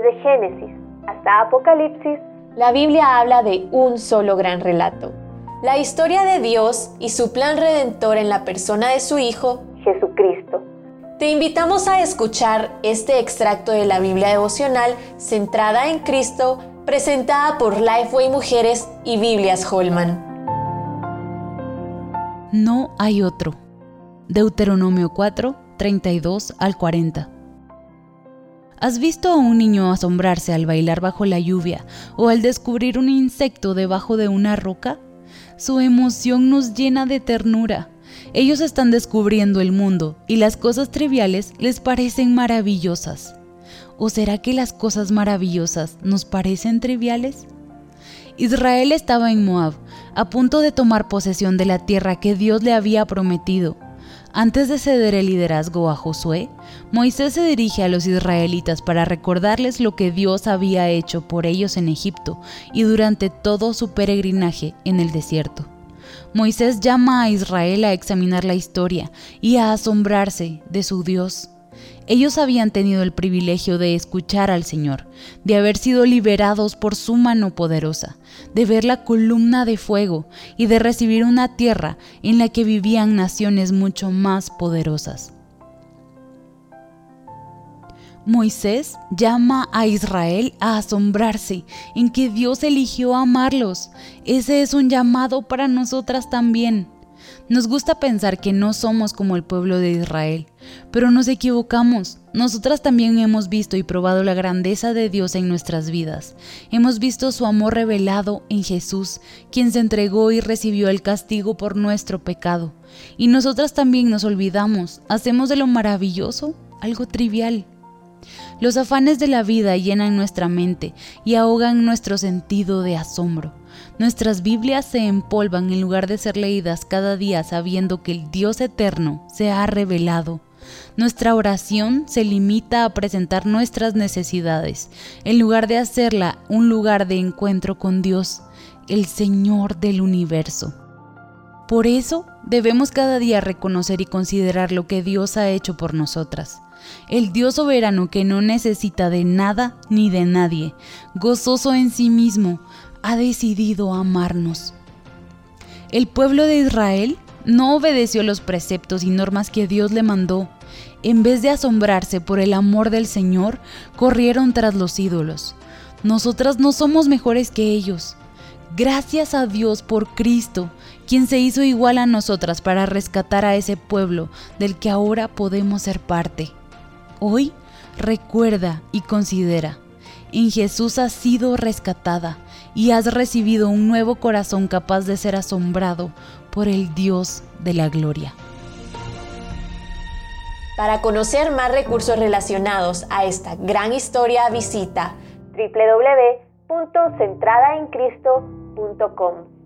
Desde Génesis hasta Apocalipsis, la Biblia habla de un solo gran relato. La historia de Dios y su plan redentor en la persona de su Hijo, Jesucristo. Te invitamos a escuchar este extracto de la Biblia devocional centrada en Cristo, presentada por Lifeway Mujeres y Biblias Holman. No hay otro. Deuteronomio 4, 32 al 40. ¿Has visto a un niño asombrarse al bailar bajo la lluvia o al descubrir un insecto debajo de una roca? Su emoción nos llena de ternura. Ellos están descubriendo el mundo y las cosas triviales les parecen maravillosas. ¿O será que las cosas maravillosas nos parecen triviales? Israel estaba en Moab, a punto de tomar posesión de la tierra que Dios le había prometido. Antes de ceder el liderazgo a Josué, Moisés se dirige a los israelitas para recordarles lo que Dios había hecho por ellos en Egipto y durante todo su peregrinaje en el desierto. Moisés llama a Israel a examinar la historia y a asombrarse de su Dios. Ellos habían tenido el privilegio de escuchar al Señor, de haber sido liberados por su mano poderosa, de ver la columna de fuego y de recibir una tierra en la que vivían naciones mucho más poderosas. Moisés llama a Israel a asombrarse en que Dios eligió amarlos. Ese es un llamado para nosotras también. Nos gusta pensar que no somos como el pueblo de Israel, pero nos equivocamos. Nosotras también hemos visto y probado la grandeza de Dios en nuestras vidas. Hemos visto su amor revelado en Jesús, quien se entregó y recibió el castigo por nuestro pecado. Y nosotras también nos olvidamos, hacemos de lo maravilloso algo trivial. Los afanes de la vida llenan nuestra mente y ahogan nuestro sentido de asombro. Nuestras Biblias se empolvan en lugar de ser leídas cada día sabiendo que el Dios eterno se ha revelado. Nuestra oración se limita a presentar nuestras necesidades, en lugar de hacerla un lugar de encuentro con Dios, el Señor del universo. Por eso debemos cada día reconocer y considerar lo que Dios ha hecho por nosotras. El Dios soberano que no necesita de nada ni de nadie, gozoso en sí mismo, ha decidido amarnos. El pueblo de Israel no obedeció los preceptos y normas que Dios le mandó. En vez de asombrarse por el amor del Señor, corrieron tras los ídolos. Nosotras no somos mejores que ellos. Gracias a Dios por Cristo, quien se hizo igual a nosotras para rescatar a ese pueblo del que ahora podemos ser parte. Hoy recuerda y considera, en Jesús has sido rescatada y has recibido un nuevo corazón capaz de ser asombrado por el Dios de la gloria. Para conocer más recursos relacionados a esta gran historia, visita www.centradaencristo.com.